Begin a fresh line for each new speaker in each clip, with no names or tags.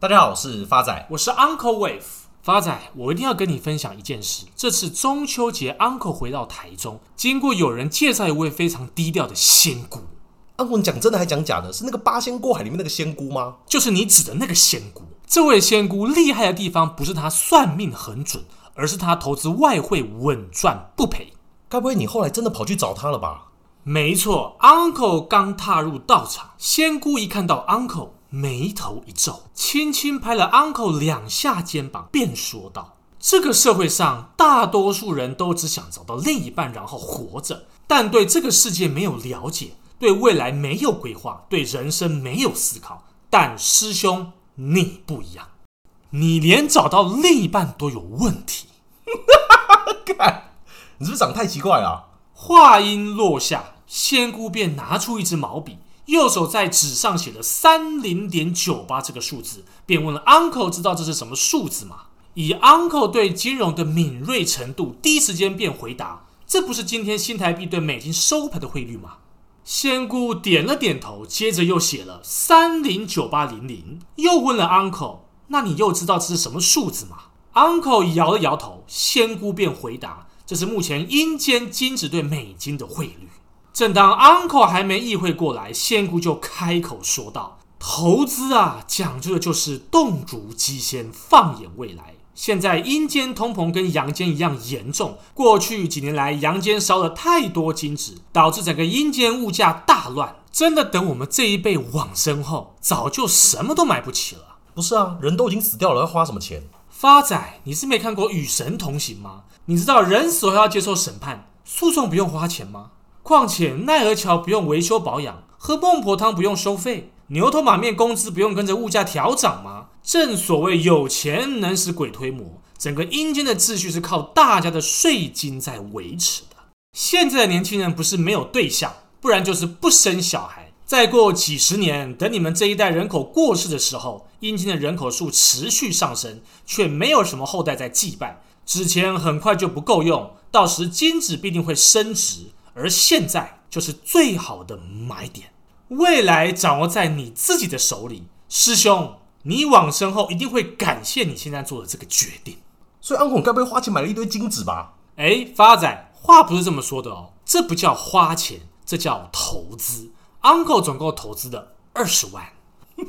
大家好，我是发仔，
我是 Uncle Wave。发仔，我一定要跟你分享一件事。这次中秋节，Uncle 回到台中，经过有人介绍一位非常低调的仙姑。
Uncle，你讲真的还讲假的？是那个八仙过海里面那个仙姑吗？
就是你指的那个仙姑。这位仙姑厉害的地方不是她算命很准，而是她投资外汇稳赚不赔。
该不会你后来真的跑去找她了吧？
没错，Uncle 刚踏入道场，仙姑一看到 Uncle，眉头一皱，轻轻拍了 Uncle 两下肩膀，便说道：“这个社会上大多数人都只想找到另一半，然后活着，但对这个世界没有了解，对未来没有规划，对人生没有思考。但师兄，你不一样，你连找到另一半都有问题。”
哈哈，看，你是不是长太奇怪了？
话音落下，仙姑便拿出一支毛笔，右手在纸上写了三零点九八这个数字，便问了 Uncle：“ 知道这是什么数字吗？”以 Uncle 对金融的敏锐程度，第一时间便回答：“这不是今天新台币对美金收盘的汇率吗？”仙姑点了点头，接着又写了三零九八零零，又问了 Uncle：“ 那你又知道这是什么数字吗？”Uncle 摇了摇头，仙姑便回答。这是目前阴间金子对美金的汇率。正当 Uncle 还没意会过来，仙姑就开口说道：“投资啊，讲究的就是动如鸡先，放眼未来。现在阴间通膨跟阳间一样严重，过去几年来阳间烧了太多金纸，导致整个阴间物价大乱。真的等我们这一辈往生后，早就什么都买不起了。
不是啊，人都已经死掉了，要花什么钱？
发仔，你是没看过《与神同行》吗？你知道人死后要接受审判，诉讼不用花钱吗？况且奈何桥不用维修保养，喝孟婆汤不用收费，牛头马面工资不用跟着物价调涨吗？正所谓有钱能使鬼推磨，整个阴间的秩序是靠大家的税金在维持的。现在的年轻人不是没有对象，不然就是不生小孩。再过几十年，等你们这一代人口过世的时候，阴间的人口数持续上升，却没有什么后代在祭拜。纸钱很快就不够用，到时金纸必定会升值，而现在就是最好的买点。未来掌握在你自己的手里，师兄，你往生后一定会感谢你现在做的这个决定。
所以安孔该不会花钱买了一堆金子吧？
哎，发仔，话不是这么说的哦，这不叫花钱，这叫投资。Uncle 总共投资了二十万，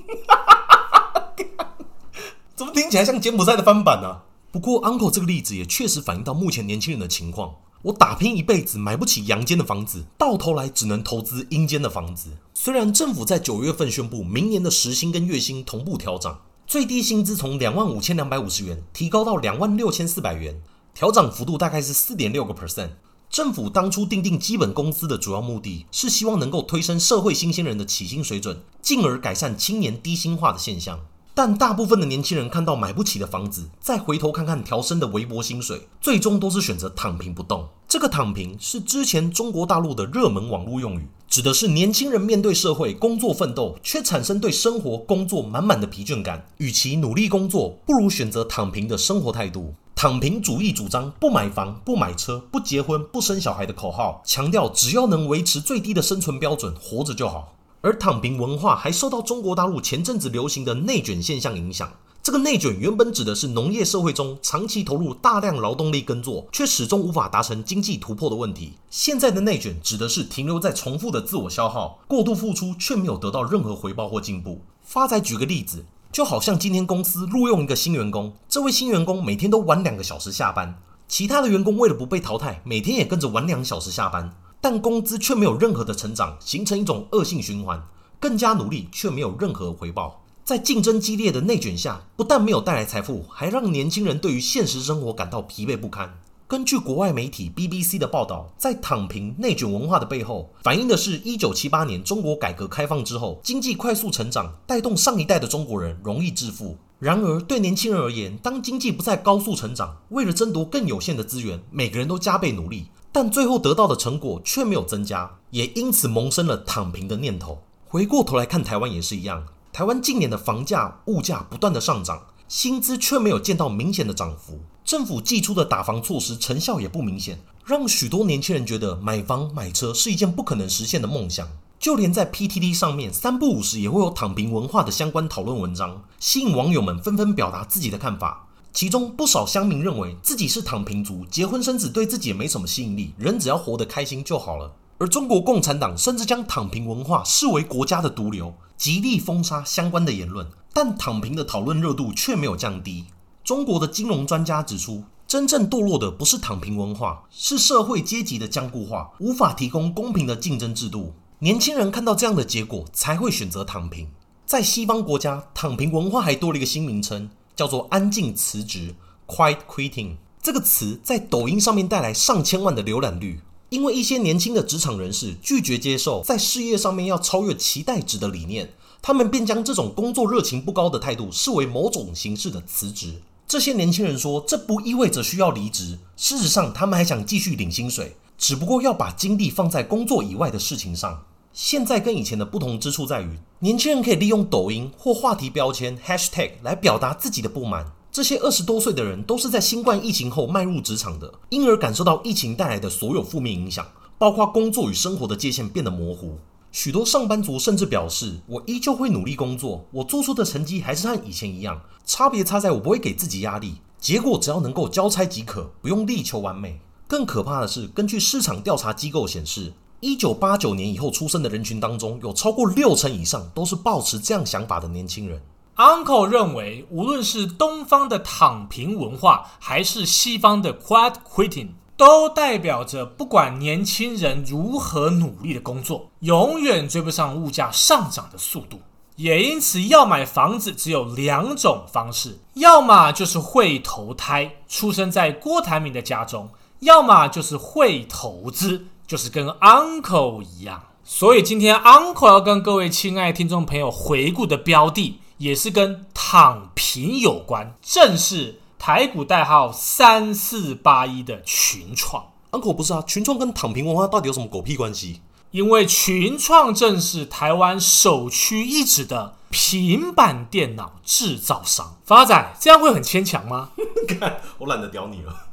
怎么听起来像柬埔寨的翻版呢、啊？不过，Uncle 这个例子也确实反映到目前年轻人的情况。我打拼一辈子买不起阳间的房子，到头来只能投资阴间的房子。虽然政府在九月份宣布明年的时薪跟月薪同步调涨，最低薪资从两万五千两百五十元提高到两万六千四百元，调涨幅度大概是四点六个 percent。政府当初定定基本工资的主要目的是希望能够推升社会新鲜人的起薪水准，进而改善青年低薪化的现象。但大部分的年轻人看到买不起的房子，再回头看看调升的微薄薪水，最终都是选择躺平不动。这个“躺平”是之前中国大陆的热门网络用语，指的是年轻人面对社会工作奋斗，却产生对生活工作满满的疲倦感。与其努力工作，不如选择躺平的生活态度。躺平主义主张不买房、不买车、不结婚、不生小孩的口号，强调只要能维持最低的生存标准，活着就好。而躺平文化还受到中国大陆前阵子流行的内卷现象影响。这个内卷原本指的是农业社会中长期投入大量劳动力耕作，却始终无法达成经济突破的问题。现在的内卷指的是停留在重复的自我消耗，过度付出却没有得到任何回报或进步。发仔举个例子，就好像今天公司录用一个新员工，这位新员工每天都晚两个小时下班，其他的员工为了不被淘汰，每天也跟着晚两小时下班。但工资却没有任何的成长，形成一种恶性循环。更加努力却没有任何回报，在竞争激烈的内卷下，不但没有带来财富，还让年轻人对于现实生活感到疲惫不堪。根据国外媒体 BBC 的报道，在躺平内卷文化的背后，反映的是1978年中国改革开放之后，经济快速成长，带动上一代的中国人容易致富。然而，对年轻人而言，当经济不再高速成长，为了争夺更有限的资源，每个人都加倍努力。但最后得到的成果却没有增加，也因此萌生了躺平的念头。回过头来看台湾也是一样，台湾近年的房价、物价不断的上涨，薪资却没有见到明显的涨幅。政府祭出的打房措施成效也不明显，让许多年轻人觉得买房买车是一件不可能实现的梦想。就连在 PTT 上面，三不五时也会有躺平文化的相关讨论文章，吸引网友们纷纷表达自己的看法。其中不少乡民认为自己是躺平族，结婚生子对自己也没什么吸引力，人只要活得开心就好了。而中国共产党甚至将躺平文化视为国家的毒瘤，极力封杀相关的言论。但躺平的讨论热度却没有降低。中国的金融专家指出，真正堕落的不是躺平文化，是社会阶级的僵固化，无法提供公平的竞争制度。年轻人看到这样的结果，才会选择躺平。在西方国家，躺平文化还多了一个新名称，叫做“安静辞职 ”（Quiet Quitting）。这个词在抖音上面带来上千万的浏览率，因为一些年轻的职场人士拒绝接受在事业上面要超越期待值的理念，他们便将这种工作热情不高的态度视为某种形式的辞职。这些年轻人说，这不意味着需要离职，事实上，他们还想继续领薪水，只不过要把精力放在工作以外的事情上。现在跟以前的不同之处在于，年轻人可以利用抖音或话题标签 hashtag 来表达自己的不满。这些二十多岁的人都是在新冠疫情后迈入职场的，因而感受到疫情带来的所有负面影响，包括工作与生活的界限变得模糊。许多上班族甚至表示：“我依旧会努力工作，我做出的成绩还是和以前一样，差别差在我不会给自己压力。结果只要能够交差即可，不用力求完美。”更可怕的是，根据市场调查机构显示，一九八九年以后出生的人群当中，有超过六成以上都是抱持这样想法的年轻人。
Uncle 认为，无论是东方的躺平文化，还是西方的 Quiet Quitting，都代表着不管年轻人如何努力的工作，永远追不上物价上涨的速度。也因此，要买房子只有两种方式：要么就是会投胎，出生在郭台铭的家中；要么就是会投资。就是跟 Uncle 一样，所以今天 Uncle 要跟各位亲爱的听众朋友回顾的标的，也是跟躺平有关，正是台股代号三四八一的群创。
Uncle 不是啊，群创跟躺平文化到底有什么狗屁关系？
因为群创正是台湾首屈一指的平板电脑制造商。发仔，这样会很牵强吗？
看，我懒得屌你了。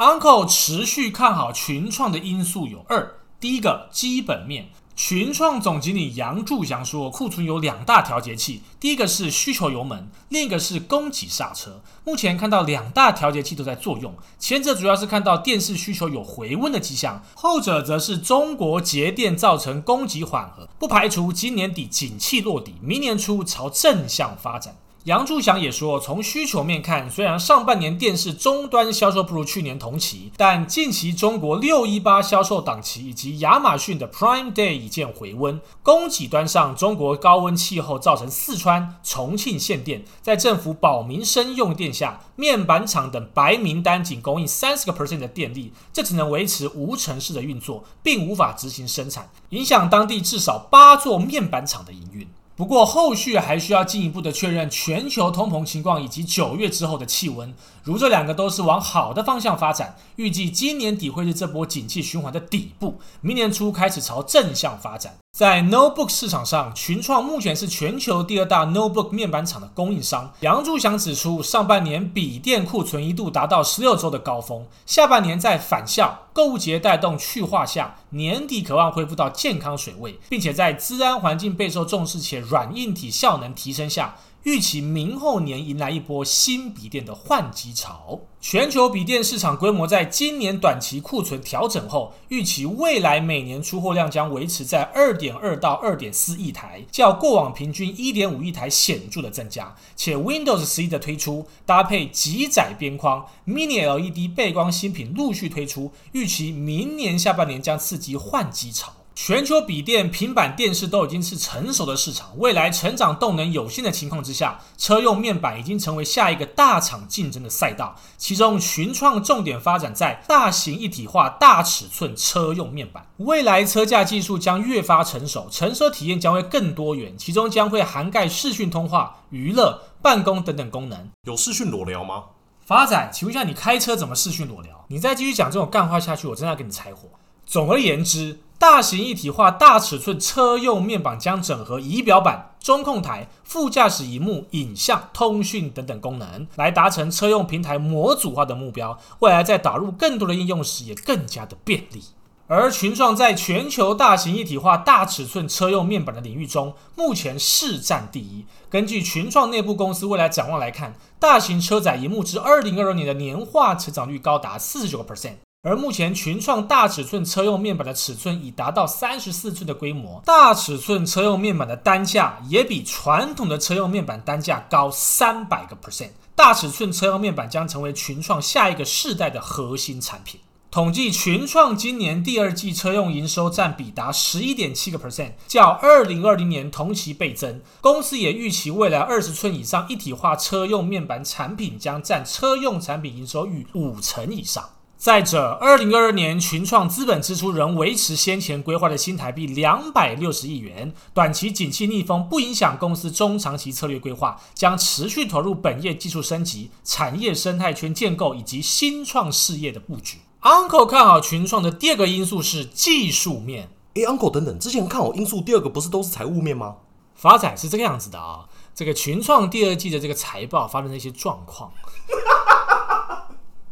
Uncle 持续看好群创的因素有二：第一个，基本面。群创总经理杨柱祥说，库存有两大调节器，第一个是需求油门，另一个是供给刹车。目前看到两大调节器都在作用，前者主要是看到电视需求有回温的迹象，后者则是中国节电造成供给缓和，不排除今年底景气落底，明年初朝正向发展。杨柱祥也说，从需求面看，虽然上半年电视终端销售不如去年同期，但近期中国六一八销售档期以及亚马逊的 Prime Day 已见回温。供给端上，中国高温气候造成四川、重庆限电，在政府保民生用电下，面板厂等白名单仅供应三十个 percent 的电力，这只能维持无尘室的运作，并无法执行生产，影响当地至少八座面板厂的营运。不过，后续还需要进一步的确认全球通膨情况以及九月之后的气温。如这两个都是往好的方向发展，预计今年底会是这波景气循环的底部，明年初开始朝正向发展。在 notebook 市场上，群创目前是全球第二大 notebook 面板厂的供应商。杨柱祥指出，上半年笔电库存一度达到十六周的高峰，下半年在返校、购物节带动去化下，年底渴望恢复到健康水位，并且在治安环境备受重视且软硬体效能提升下。预期明后年迎来一波新笔电的换机潮，全球笔电市场规模在今年短期库存调整后，预期未来每年出货量将维持在二点二到二点四亿台，较过往平均一点五亿台显著的增加。且 Windows 十一的推出，搭配极窄边框、Mini LED 背光新品陆续推出，预期明年下半年将刺激换机潮。全球笔电、平板电视都已经是成熟的市场，未来成长动能有限的情况之下，车用面板已经成为下一个大厂竞争的赛道。其中，群创重点发展在大型一体化、大尺寸车用面板。未来车架技术将越发成熟，乘车体验将会更多元，其中将会涵盖视讯通话、娱乐、办公等等功能。
有视讯裸聊吗？
发展，请问一下，你开车怎么视讯裸聊？你再继续讲这种干话下去，我真的要给你拆伙。总而言之。大型一体化、大尺寸车用面板将整合仪表板、中控台、副驾驶荧幕、影像、通讯等等功能，来达成车用平台模组化的目标。未来在导入更多的应用时，也更加的便利。而群创在全球大型一体化大尺寸车用面板的领域中，目前市占第一。根据群创内部公司未来展望来看，大型车载荧幕至二零二二年的年化成长率高达四十九个 percent。而目前群创大尺寸车用面板的尺寸已达到三十四寸的规模，大尺寸车用面板的单价也比传统的车用面板单价高三百个 percent。大尺寸车用面板将成为群创下一个世代的核心产品。统计群创今年第二季车用营收占比达十一点七个 percent，较二零二零年同期倍增。公司也预期未来二十寸以上一体化车用面板产品将占车用产品营收逾五成以上。再者，二零二二年群创资本支出仍维持先前规划的新台币两百六十亿元。短期景气逆风不影响公司中长期策略规划，将持续投入本业技术升级、产业生态圈建构以及新创事业的布局。Uncle 看好群创的第二个因素是技术面。
诶，Uncle 等等，之前看好因素第二个不是都是财务面吗？
发展是这个样子的啊，这个群创第二季的这个财报发生了一些状况，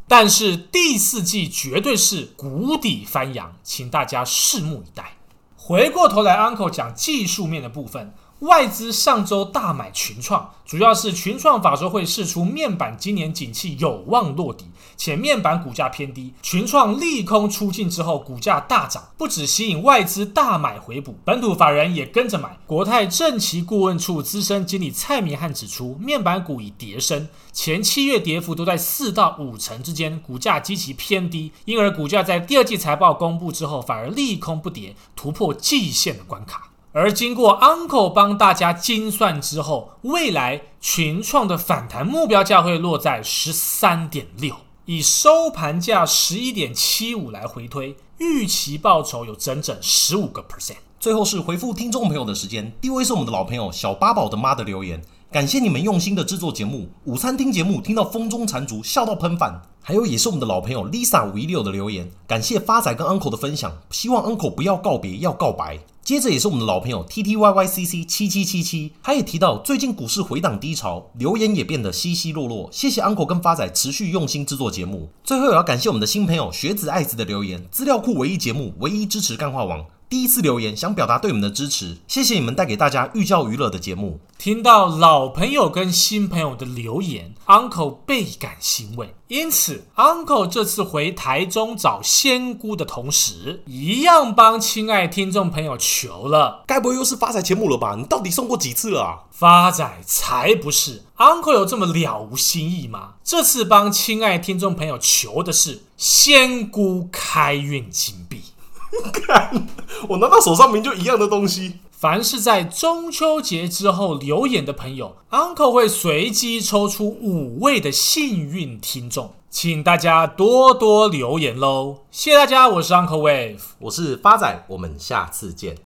但是第四季绝对是谷底翻扬，请大家拭目以待。回过头来，Uncle 讲技术面的部分。外资上周大买群创，主要是群创法说会释出面板今年景气有望落底，且面板股价偏低。群创利空出尽之后，股价大涨，不止吸引外资大买回补，本土法人也跟着买。国泰正奇顾问处资深经理蔡明汉指出，面板股已跌深，前七月跌幅都在四到五成之间，股价极其偏低，因而股价在第二季财报公布之后，反而利空不跌，突破季线的关卡。而经过 Uncle 帮大家精算之后，未来群创的反弹目标价会落在十三点六，以收盘价十一点七五来回推，预期报酬有整整十五个 percent。
最后是回复听众朋友的时间，第一位是我们的老朋友小八宝的妈的留言，感谢你们用心的制作节目，午餐听节目听到风中残烛，笑到喷饭。还有也是我们的老朋友 Lisa 五一六的留言，感谢发仔跟 Uncle 的分享，希望 Uncle 不要告别，要告白。接着也是我们的老朋友 T T Y Y C C 七七七七，他也提到最近股市回档低潮，留言也变得稀稀落落。谢谢 Uncle 跟发仔持续用心制作节目。最后也要感谢我们的新朋友学子爱子的留言，资料库唯一节目，唯一支持干话王。第一次留言，想表达对你们的支持，谢谢你们带给大家寓教于乐的节目。
听到老朋友跟新朋友的留言，Uncle 倍感欣慰。因此，Uncle 这次回台中找仙姑的同时，一样帮亲爱听众朋友求了。
该不会又是发财节目了吧？你到底送过几次了啊？
发财才不是，Uncle 有这么了无新意吗？这次帮亲爱听众朋友求的是仙姑开运金币。
看，我拿到手上明就一样的东西。
凡是在中秋节之后留言的朋友，Uncle 会随机抽出五位的幸运听众，请大家多多留言喽！谢谢大家，我是 Uncle Wave，
我是发仔，我们下次见。